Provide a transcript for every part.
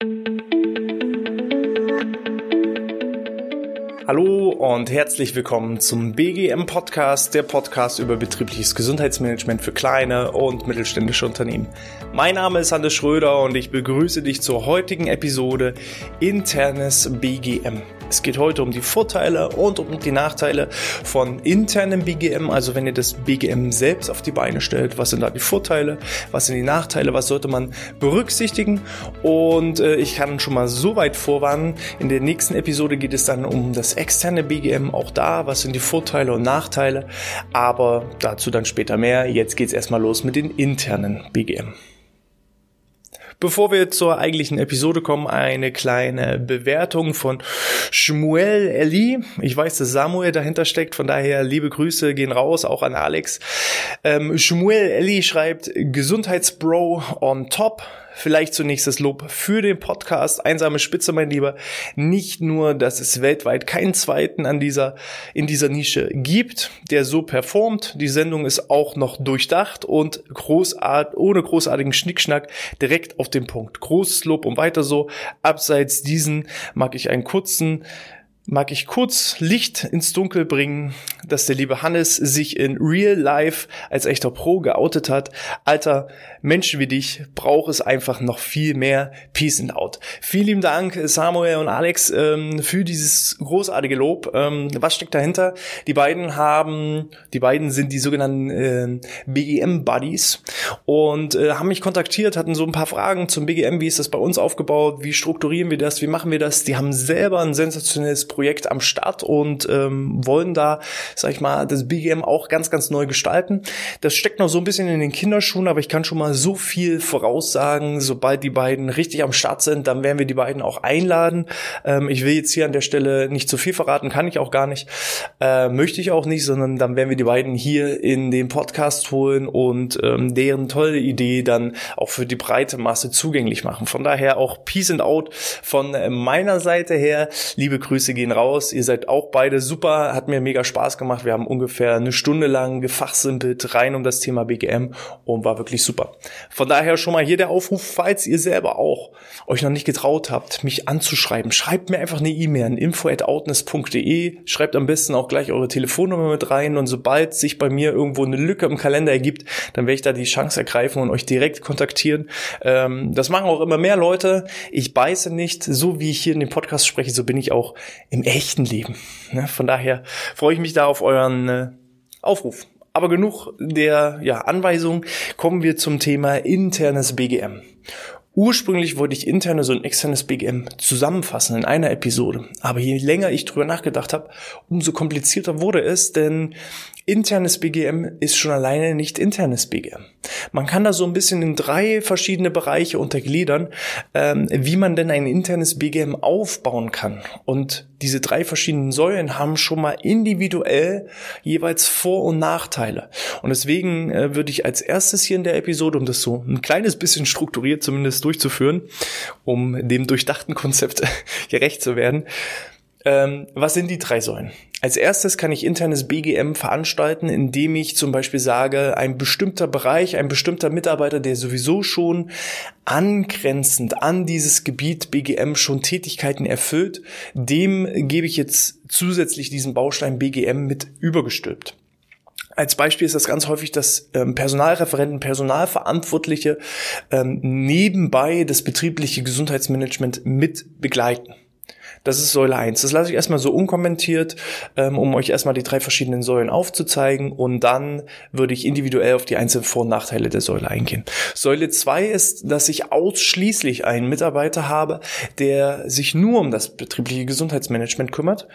thank you Hallo und herzlich willkommen zum BGM Podcast, der Podcast über betriebliches Gesundheitsmanagement für kleine und mittelständische Unternehmen. Mein Name ist Hannes Schröder und ich begrüße dich zur heutigen Episode Internes BGM. Es geht heute um die Vorteile und um die Nachteile von internem BGM. Also wenn ihr das BGM selbst auf die Beine stellt, was sind da die Vorteile, was sind die Nachteile, was sollte man berücksichtigen. Und äh, ich kann schon mal so weit vorwarnen, in der nächsten Episode geht es dann um das externe BGM. Auch da, was sind die Vorteile und Nachteile. Aber dazu dann später mehr. Jetzt geht es erstmal los mit den internen BGM. Bevor wir zur eigentlichen Episode kommen, eine kleine Bewertung von Shmuel Eli. Ich weiß, dass Samuel dahinter steckt, von daher liebe Grüße gehen raus, auch an Alex. Ähm, Shmuel Eli schreibt Gesundheitsbro on top. Vielleicht zunächst das Lob für den Podcast Einsame Spitze, mein Lieber. Nicht nur, dass es weltweit keinen zweiten an dieser, in dieser Nische gibt, der so performt. Die Sendung ist auch noch durchdacht und großart, ohne großartigen Schnickschnack direkt auf den Punkt. Großes Lob und weiter so. Abseits diesen mag ich einen kurzen mag ich kurz Licht ins Dunkel bringen, dass der liebe Hannes sich in Real Life als echter Pro geoutet hat. Alter, Menschen wie dich braucht es einfach noch viel mehr. Peace and out. Vielen lieben Dank, Samuel und Alex, ähm, für dieses großartige Lob. Ähm, was steckt dahinter? Die beiden haben, die beiden sind die sogenannten äh, BGM-Buddies und äh, haben mich kontaktiert, hatten so ein paar Fragen zum BGM. Wie ist das bei uns aufgebaut? Wie strukturieren wir das? Wie machen wir das? Die haben selber ein sensationelles Projekt am Start und ähm, wollen da, sag ich mal, das BGM auch ganz, ganz neu gestalten. Das steckt noch so ein bisschen in den Kinderschuhen, aber ich kann schon mal so viel voraussagen. Sobald die beiden richtig am Start sind, dann werden wir die beiden auch einladen. Ähm, ich will jetzt hier an der Stelle nicht zu viel verraten, kann ich auch gar nicht, äh, möchte ich auch nicht, sondern dann werden wir die beiden hier in den Podcast holen und ähm, deren tolle Idee dann auch für die breite Masse zugänglich machen. Von daher auch Peace and Out von meiner Seite her. Liebe Grüße gehen raus. Ihr seid auch beide super, hat mir mega Spaß gemacht. Wir haben ungefähr eine Stunde lang gefachsimpelt rein um das Thema BGM und war wirklich super. Von daher schon mal hier der Aufruf, falls ihr selber auch euch noch nicht getraut habt, mich anzuschreiben, schreibt mir einfach eine E-Mail an info@outness.de, schreibt am besten auch gleich eure Telefonnummer mit rein und sobald sich bei mir irgendwo eine Lücke im Kalender ergibt, dann werde ich da die Chance ergreifen und euch direkt kontaktieren. Ähm, das machen auch immer mehr Leute. Ich beiße nicht, so wie ich hier in dem Podcast spreche, so bin ich auch im echten Leben. Ne? Von daher freue ich mich da auf euren äh, Aufruf. Aber genug der ja, Anweisung, kommen wir zum Thema internes BGM. Ursprünglich wollte ich internes und externes BGM zusammenfassen in einer Episode. Aber je länger ich drüber nachgedacht habe, umso komplizierter wurde es, denn internes BGM ist schon alleine nicht internes BGM. Man kann da so ein bisschen in drei verschiedene Bereiche untergliedern, ähm, wie man denn ein internes BGM aufbauen kann. Und diese drei verschiedenen Säulen haben schon mal individuell jeweils Vor- und Nachteile. Und deswegen äh, würde ich als erstes hier in der Episode, um das so ein kleines bisschen strukturiert zumindest durchzuführen, um dem durchdachten Konzept gerecht zu werden, ähm, was sind die drei Säulen? Als erstes kann ich internes BGM veranstalten, indem ich zum Beispiel sage, ein bestimmter Bereich, ein bestimmter Mitarbeiter, der sowieso schon angrenzend an dieses Gebiet BGM schon Tätigkeiten erfüllt, dem gebe ich jetzt zusätzlich diesen Baustein BGM mit übergestülpt. Als Beispiel ist das ganz häufig, dass ähm, Personalreferenten, Personalverantwortliche ähm, nebenbei das betriebliche Gesundheitsmanagement mit begleiten. Das ist Säule 1. Das lasse ich erstmal so unkommentiert, ähm, um euch erstmal die drei verschiedenen Säulen aufzuzeigen und dann würde ich individuell auf die einzelnen Vor- und Nachteile der Säule eingehen. Säule 2 ist, dass ich ausschließlich einen Mitarbeiter habe, der sich nur um das betriebliche Gesundheitsmanagement kümmert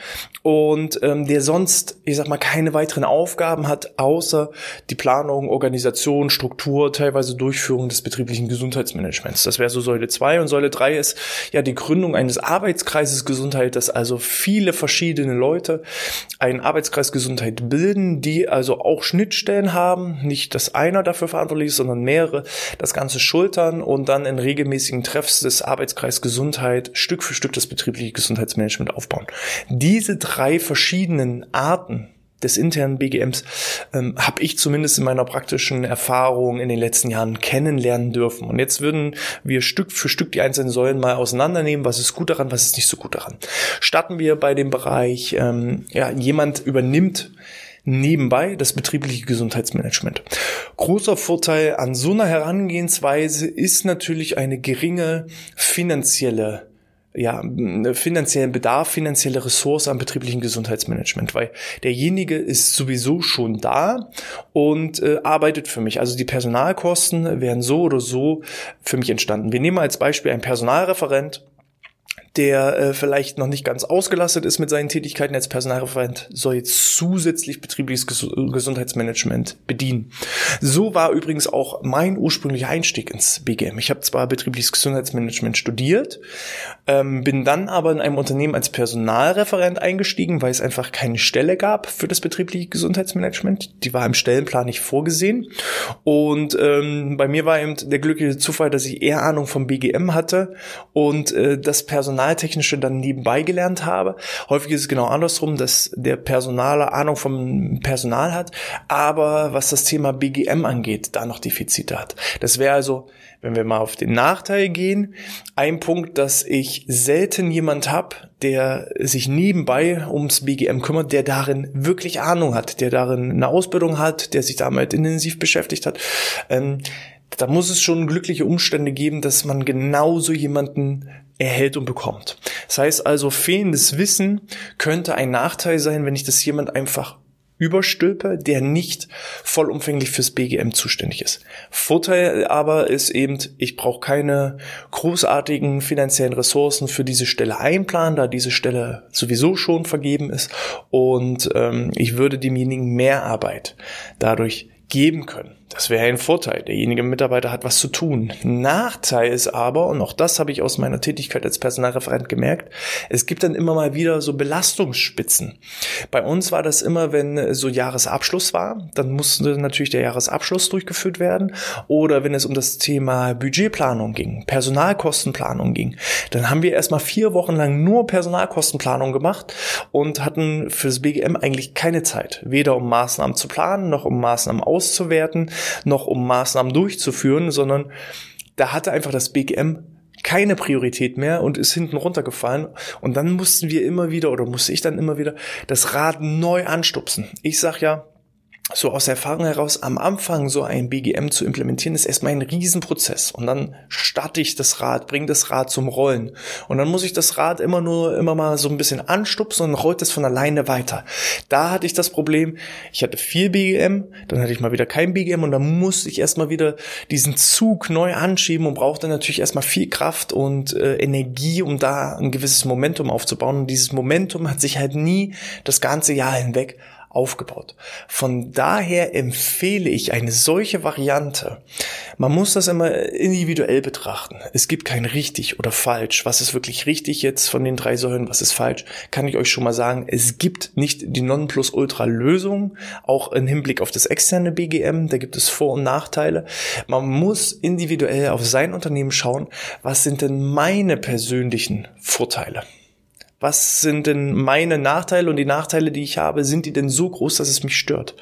und ähm, der sonst, ich sag mal, keine weiteren Aufgaben hat, außer die Planung, Organisation, Struktur, teilweise Durchführung des betrieblichen Gesundheitsmanagements. Das wäre so Säule 2 und Säule 3 ist ja die Gründung eines Arbeitskreises Gesundheit Gesundheit, dass also viele verschiedene Leute einen Arbeitskreis Gesundheit bilden, die also auch Schnittstellen haben, nicht dass einer dafür verantwortlich ist, sondern mehrere das Ganze schultern und dann in regelmäßigen Treffs des Arbeitskreis Gesundheit Stück für Stück das betriebliche Gesundheitsmanagement aufbauen. Diese drei verschiedenen Arten des internen BGMs ähm, habe ich zumindest in meiner praktischen Erfahrung in den letzten Jahren kennenlernen dürfen. Und jetzt würden wir Stück für Stück die einzelnen Säulen mal auseinandernehmen. Was ist gut daran, was ist nicht so gut daran. Starten wir bei dem Bereich, ähm, ja, jemand übernimmt nebenbei das betriebliche Gesundheitsmanagement. Großer Vorteil an so einer Herangehensweise ist natürlich eine geringe finanzielle ja, finanziellen Bedarf, finanzielle Ressource am betrieblichen Gesundheitsmanagement, weil derjenige ist sowieso schon da und äh, arbeitet für mich. Also die Personalkosten wären so oder so für mich entstanden. Wir nehmen als Beispiel einen Personalreferent, der äh, vielleicht noch nicht ganz ausgelastet ist mit seinen Tätigkeiten als Personalreferent, soll jetzt zusätzlich betriebliches Ges Gesundheitsmanagement bedienen. So war übrigens auch mein ursprünglicher Einstieg ins BGM. Ich habe zwar betriebliches Gesundheitsmanagement studiert, ähm, bin dann aber in einem Unternehmen als Personalreferent eingestiegen, weil es einfach keine Stelle gab für das betriebliche Gesundheitsmanagement. Die war im Stellenplan nicht vorgesehen. Und ähm, bei mir war eben der glückliche Zufall, dass ich eher Ahnung vom BGM hatte und äh, das Personal Personaltechnische dann nebenbei gelernt habe. Häufig ist es genau andersrum, dass der Personaler Ahnung vom Personal hat, aber was das Thema BGM angeht, da noch Defizite hat. Das wäre also, wenn wir mal auf den Nachteil gehen, ein Punkt, dass ich selten jemand habe, der sich nebenbei ums BGM kümmert, der darin wirklich Ahnung hat, der darin eine Ausbildung hat, der sich damit intensiv beschäftigt hat. Ähm, da muss es schon glückliche Umstände geben, dass man genauso jemanden erhält und bekommt. Das heißt also, fehlendes Wissen könnte ein Nachteil sein, wenn ich das jemand einfach überstülpe, der nicht vollumfänglich fürs BGM zuständig ist. Vorteil aber ist eben, ich brauche keine großartigen finanziellen Ressourcen für diese Stelle einplanen, da diese Stelle sowieso schon vergeben ist und ähm, ich würde demjenigen mehr Arbeit dadurch geben können. Das wäre ein Vorteil. Derjenige Mitarbeiter hat was zu tun. Nachteil ist aber, und auch das habe ich aus meiner Tätigkeit als Personalreferent gemerkt, es gibt dann immer mal wieder so Belastungsspitzen. Bei uns war das immer, wenn so Jahresabschluss war, dann musste natürlich der Jahresabschluss durchgeführt werden. Oder wenn es um das Thema Budgetplanung ging, Personalkostenplanung ging, dann haben wir erstmal vier Wochen lang nur Personalkostenplanung gemacht und hatten fürs BGM eigentlich keine Zeit. Weder um Maßnahmen zu planen, noch um Maßnahmen auszuwerten noch um Maßnahmen durchzuführen, sondern da hatte einfach das BGM keine Priorität mehr und ist hinten runtergefallen. Und dann mussten wir immer wieder oder musste ich dann immer wieder das Rad neu anstupsen. Ich sag ja, so aus Erfahrung heraus, am Anfang so ein BGM zu implementieren, ist erstmal ein Riesenprozess. Und dann starte ich das Rad, bringe das Rad zum Rollen. Und dann muss ich das Rad immer nur, immer mal so ein bisschen anstupsen und rollt es von alleine weiter. Da hatte ich das Problem, ich hatte viel BGM, dann hatte ich mal wieder kein BGM und dann musste ich erstmal wieder diesen Zug neu anschieben und brauchte natürlich erstmal viel Kraft und äh, Energie, um da ein gewisses Momentum aufzubauen. Und dieses Momentum hat sich halt nie das ganze Jahr hinweg aufgebaut. Von daher empfehle ich eine solche Variante. Man muss das immer individuell betrachten. Es gibt kein richtig oder falsch. Was ist wirklich richtig jetzt von den drei Säulen? Was ist falsch? Kann ich euch schon mal sagen. Es gibt nicht die Nonplusultra-Lösung, auch im Hinblick auf das externe BGM. Da gibt es Vor- und Nachteile. Man muss individuell auf sein Unternehmen schauen. Was sind denn meine persönlichen Vorteile? Was sind denn meine Nachteile und die Nachteile, die ich habe, sind die denn so groß, dass es mich stört?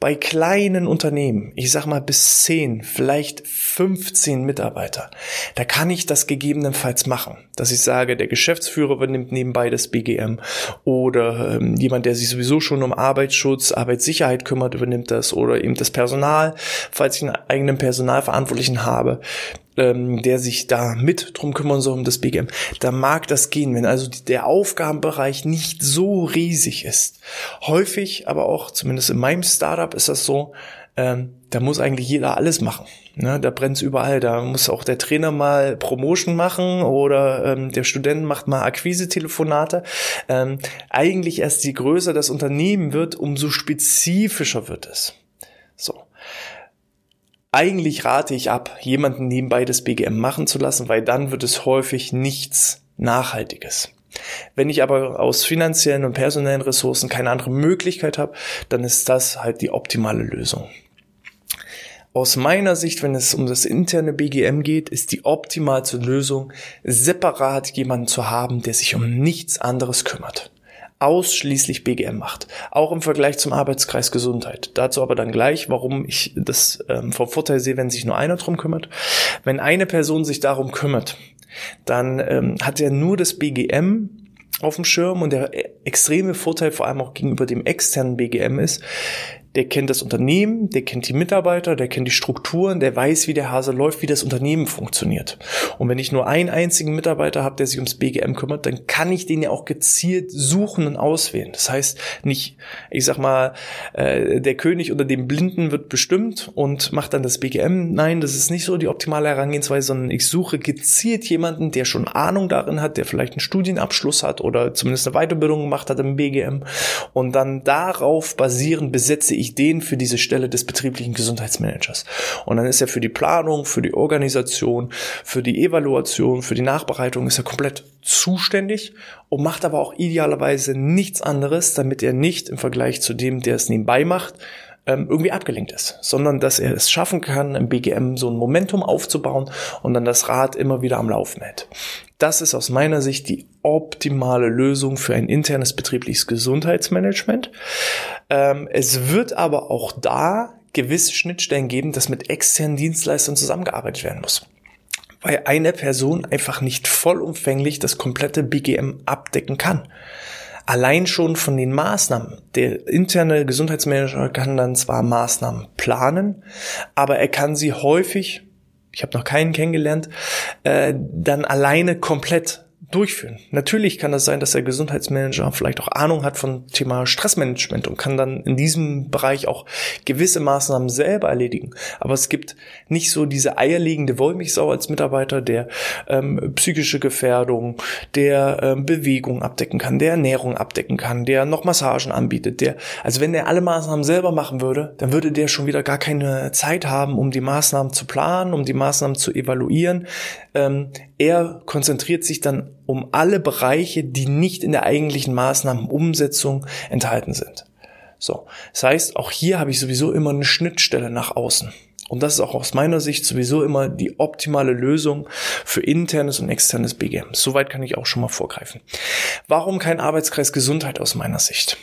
Bei kleinen Unternehmen, ich sag mal bis 10, vielleicht 15 Mitarbeiter, da kann ich das gegebenenfalls machen, dass ich sage, der Geschäftsführer übernimmt nebenbei das BGM oder ähm, jemand, der sich sowieso schon um Arbeitsschutz, Arbeitssicherheit kümmert, übernimmt das oder eben das Personal, falls ich einen eigenen Personalverantwortlichen habe, ähm, der sich da mit drum kümmern soll um das BGM, da mag das gehen, wenn also der Aufgabenbereich nicht so riesig ist. Häufig, aber auch zumindest in meinem Startup ist das so, ähm, da muss eigentlich jeder alles machen. Ne, da brennt's überall. Da muss auch der Trainer mal Promotion machen oder ähm, der Student macht mal Akquise-Telefonate. Ähm, eigentlich erst je größer das Unternehmen wird, umso spezifischer wird es. Eigentlich rate ich ab, jemanden nebenbei das BGM machen zu lassen, weil dann wird es häufig nichts Nachhaltiges. Wenn ich aber aus finanziellen und personellen Ressourcen keine andere Möglichkeit habe, dann ist das halt die optimale Lösung. Aus meiner Sicht, wenn es um das interne BGM geht, ist die optimalste Lösung, separat jemanden zu haben, der sich um nichts anderes kümmert. Ausschließlich BGM macht. Auch im Vergleich zum Arbeitskreis Gesundheit. Dazu aber dann gleich, warum ich das ähm, vom Vorteil sehe, wenn sich nur einer drum kümmert. Wenn eine Person sich darum kümmert, dann ähm, hat er nur das BGM auf dem Schirm und der extreme Vorteil vor allem auch gegenüber dem externen BGM ist, der kennt das Unternehmen, der kennt die Mitarbeiter, der kennt die Strukturen, der weiß, wie der Hase läuft, wie das Unternehmen funktioniert. Und wenn ich nur einen einzigen Mitarbeiter habe, der sich ums BGM kümmert, dann kann ich den ja auch gezielt suchen und auswählen. Das heißt, nicht, ich sag mal, äh, der König unter dem Blinden wird bestimmt und macht dann das BGM. Nein, das ist nicht so die optimale Herangehensweise, sondern ich suche gezielt jemanden, der schon Ahnung darin hat, der vielleicht einen Studienabschluss hat oder zumindest eine Weiterbildung gemacht hat im BGM. Und dann darauf basierend besetze ich ich den für diese Stelle des betrieblichen Gesundheitsmanagers. Und dann ist er für die Planung, für die Organisation, für die Evaluation, für die Nachbereitung ist er komplett zuständig und macht aber auch idealerweise nichts anderes, damit er nicht im Vergleich zu dem, der es nebenbei macht, ähm, irgendwie abgelenkt ist, sondern dass er es schaffen kann, im BGM so ein Momentum aufzubauen und dann das Rad immer wieder am Laufen hält. Das ist aus meiner Sicht die optimale Lösung für ein internes betriebliches Gesundheitsmanagement. Ähm, es wird aber auch da gewisse Schnittstellen geben, dass mit externen Dienstleistern zusammengearbeitet werden muss weil eine Person einfach nicht vollumfänglich das komplette BGM abdecken kann. Allein schon von den Maßnahmen. Der interne Gesundheitsmanager kann dann zwar Maßnahmen planen, aber er kann sie häufig, ich habe noch keinen kennengelernt, äh, dann alleine komplett durchführen. Natürlich kann es das sein, dass der Gesundheitsmanager vielleicht auch Ahnung hat von Thema Stressmanagement und kann dann in diesem Bereich auch gewisse Maßnahmen selber erledigen. Aber es gibt nicht so diese eierlegende Wollmilchsau als Mitarbeiter, der ähm, psychische Gefährdung, der ähm, Bewegung abdecken kann, der Ernährung abdecken kann, der noch Massagen anbietet, der, also wenn der alle Maßnahmen selber machen würde, dann würde der schon wieder gar keine Zeit haben, um die Maßnahmen zu planen, um die Maßnahmen zu evaluieren. Ähm, er konzentriert sich dann um alle Bereiche, die nicht in der eigentlichen Maßnahmenumsetzung enthalten sind. So. Das heißt, auch hier habe ich sowieso immer eine Schnittstelle nach außen. Und das ist auch aus meiner Sicht sowieso immer die optimale Lösung für internes und externes BGM. Soweit kann ich auch schon mal vorgreifen. Warum kein Arbeitskreis Gesundheit aus meiner Sicht?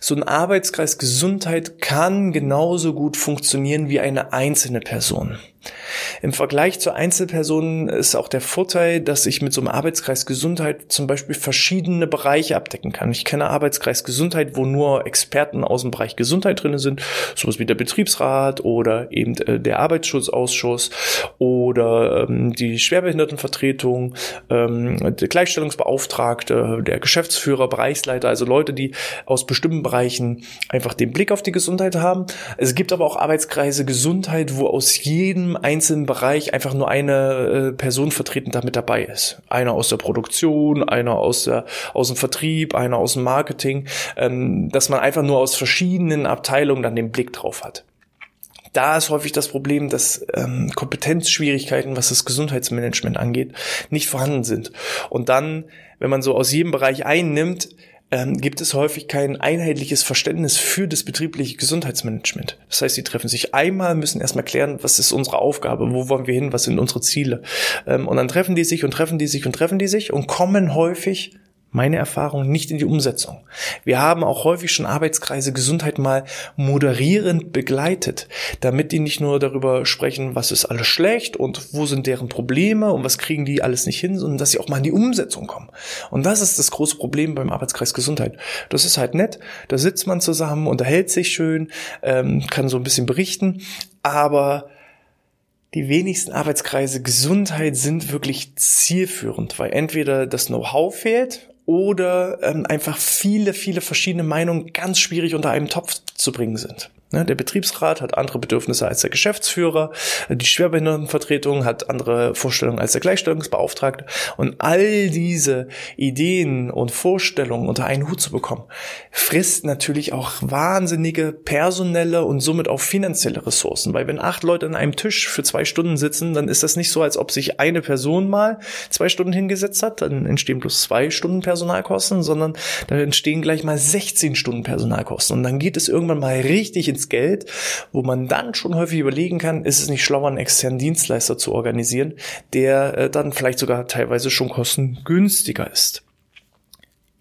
So ein Arbeitskreis Gesundheit kann genauso gut funktionieren wie eine einzelne Person. Im Vergleich zu Einzelpersonen ist auch der Vorteil, dass ich mit so einem Arbeitskreis Gesundheit zum Beispiel verschiedene Bereiche abdecken kann. Ich kenne Arbeitskreis Gesundheit, wo nur Experten aus dem Bereich Gesundheit drin sind, sowas wie der Betriebsrat oder eben äh, der Arbeitsschutzausschuss oder ähm, die Schwerbehindertenvertretung, ähm, der Gleichstellungsbeauftragte, der Geschäftsführer, Bereichsleiter, also Leute, die aus Bereichen einfach den Blick auf die Gesundheit haben. Es gibt aber auch Arbeitskreise Gesundheit, wo aus jedem einzelnen Bereich einfach nur eine äh, Person vertreten damit dabei ist. Einer aus der Produktion, einer aus, der, aus dem Vertrieb, einer aus dem Marketing, ähm, dass man einfach nur aus verschiedenen Abteilungen dann den Blick drauf hat da ist häufig das Problem, dass ähm, Kompetenzschwierigkeiten, was das Gesundheitsmanagement angeht, nicht vorhanden sind. Und dann, wenn man so aus jedem Bereich einnimmt, ähm, gibt es häufig kein einheitliches Verständnis für das betriebliche Gesundheitsmanagement. Das heißt, sie treffen sich einmal, müssen erstmal klären, was ist unsere Aufgabe, wo wollen wir hin, was sind unsere Ziele. Ähm, und dann treffen die sich und treffen die sich und treffen die sich und kommen häufig meine Erfahrung nicht in die Umsetzung. Wir haben auch häufig schon Arbeitskreise Gesundheit mal moderierend begleitet, damit die nicht nur darüber sprechen, was ist alles schlecht und wo sind deren Probleme und was kriegen die alles nicht hin, sondern dass sie auch mal in die Umsetzung kommen. Und das ist das große Problem beim Arbeitskreis Gesundheit. Das ist halt nett, da sitzt man zusammen, unterhält sich schön, ähm, kann so ein bisschen berichten, aber die wenigsten Arbeitskreise Gesundheit sind wirklich zielführend, weil entweder das Know-how fehlt oder ähm, einfach viele, viele verschiedene Meinungen ganz schwierig unter einem Topf zu bringen sind. Ne, der Betriebsrat hat andere Bedürfnisse als der Geschäftsführer, die Schwerbehindertenvertretung hat andere Vorstellungen als der Gleichstellungsbeauftragte. Und all diese Ideen und Vorstellungen unter einen Hut zu bekommen, frisst natürlich auch wahnsinnige personelle und somit auch finanzielle Ressourcen. Weil wenn acht Leute an einem Tisch für zwei Stunden sitzen, dann ist das nicht so, als ob sich eine Person mal zwei Stunden hingesetzt hat, dann entstehen bloß zwei Stunden Personalkosten, sondern da entstehen gleich mal 16 Stunden Personalkosten. Und dann geht es irgendwann mal richtig ins ins Geld, wo man dann schon häufig überlegen kann, ist es nicht schlauer, einen externen Dienstleister zu organisieren, der äh, dann vielleicht sogar teilweise schon kostengünstiger ist.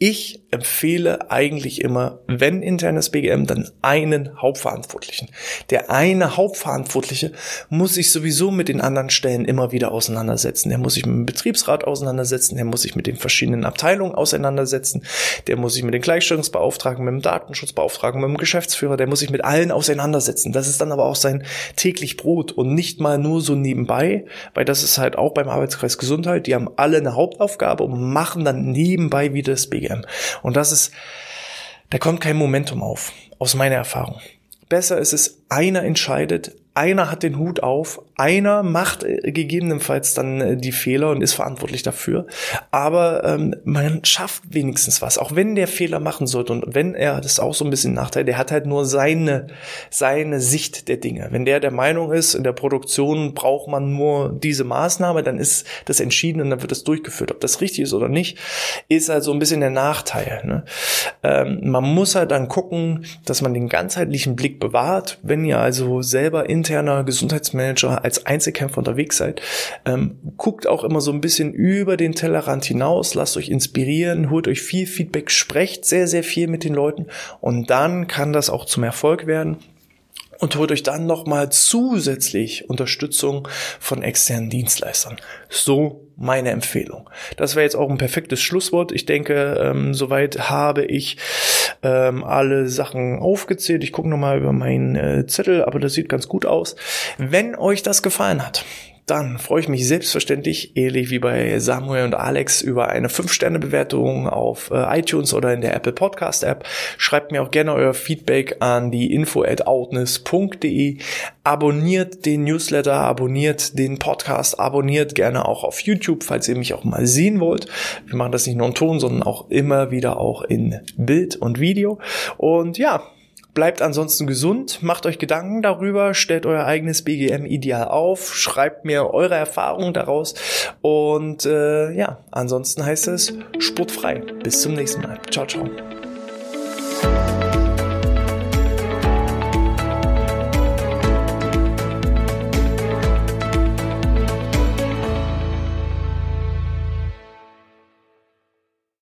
Ich empfehle eigentlich immer, wenn internes BGM, dann einen Hauptverantwortlichen. Der eine Hauptverantwortliche muss sich sowieso mit den anderen Stellen immer wieder auseinandersetzen. Der muss sich mit dem Betriebsrat auseinandersetzen, der muss sich mit den verschiedenen Abteilungen auseinandersetzen, der muss sich mit den Gleichstellungsbeauftragten, mit dem Datenschutzbeauftragten, mit dem Geschäftsführer, der muss sich mit allen auseinandersetzen. Das ist dann aber auch sein täglich Brot und nicht mal nur so nebenbei, weil das ist halt auch beim Arbeitskreis Gesundheit, die haben alle eine Hauptaufgabe und machen dann nebenbei wieder das BGM. Und das ist, da kommt kein Momentum auf, aus meiner Erfahrung. Besser ist es, einer entscheidet, einer hat den Hut auf, einer macht äh, gegebenenfalls dann äh, die Fehler und ist verantwortlich dafür. Aber ähm, man schafft wenigstens was, auch wenn der Fehler machen sollte und wenn er, das ist auch so ein bisschen ein Nachteil, der hat halt nur seine, seine Sicht der Dinge. Wenn der der Meinung ist, in der Produktion braucht man nur diese Maßnahme, dann ist das entschieden und dann wird das durchgeführt. Ob das richtig ist oder nicht, ist halt so ein bisschen der Nachteil. Ne? Ähm, man muss halt dann gucken, dass man den ganzheitlichen Blick bewahrt. Wenn ihr also selber intern interner Gesundheitsmanager als Einzelkämpfer unterwegs seid, ähm, guckt auch immer so ein bisschen über den Tellerrand hinaus, lasst euch inspirieren, holt euch viel Feedback, sprecht sehr, sehr viel mit den Leuten und dann kann das auch zum Erfolg werden und holt euch dann nochmal zusätzlich Unterstützung von externen Dienstleistern. So meine Empfehlung. Das wäre jetzt auch ein perfektes Schlusswort. Ich denke, ähm, soweit habe ich ähm, alle Sachen aufgezählt. Ich gucke nochmal über meinen äh, Zettel, aber das sieht ganz gut aus. Wenn euch das gefallen hat, dann freue ich mich selbstverständlich, ähnlich wie bei Samuel und Alex, über eine 5-Sterne-Bewertung auf äh, iTunes oder in der Apple Podcast App. Schreibt mir auch gerne euer Feedback an die info at outness.de. Abonniert den Newsletter, abonniert den Podcast, abonniert gerne auch auf YouTube, falls ihr mich auch mal sehen wollt. Wir machen das nicht nur in Ton, sondern auch immer wieder auch in Bild und Video. Und ja, Bleibt ansonsten gesund, macht euch Gedanken darüber, stellt euer eigenes BGM-Ideal auf, schreibt mir eure Erfahrungen daraus und äh, ja, ansonsten heißt es sportfrei. Bis zum nächsten Mal. Ciao, ciao.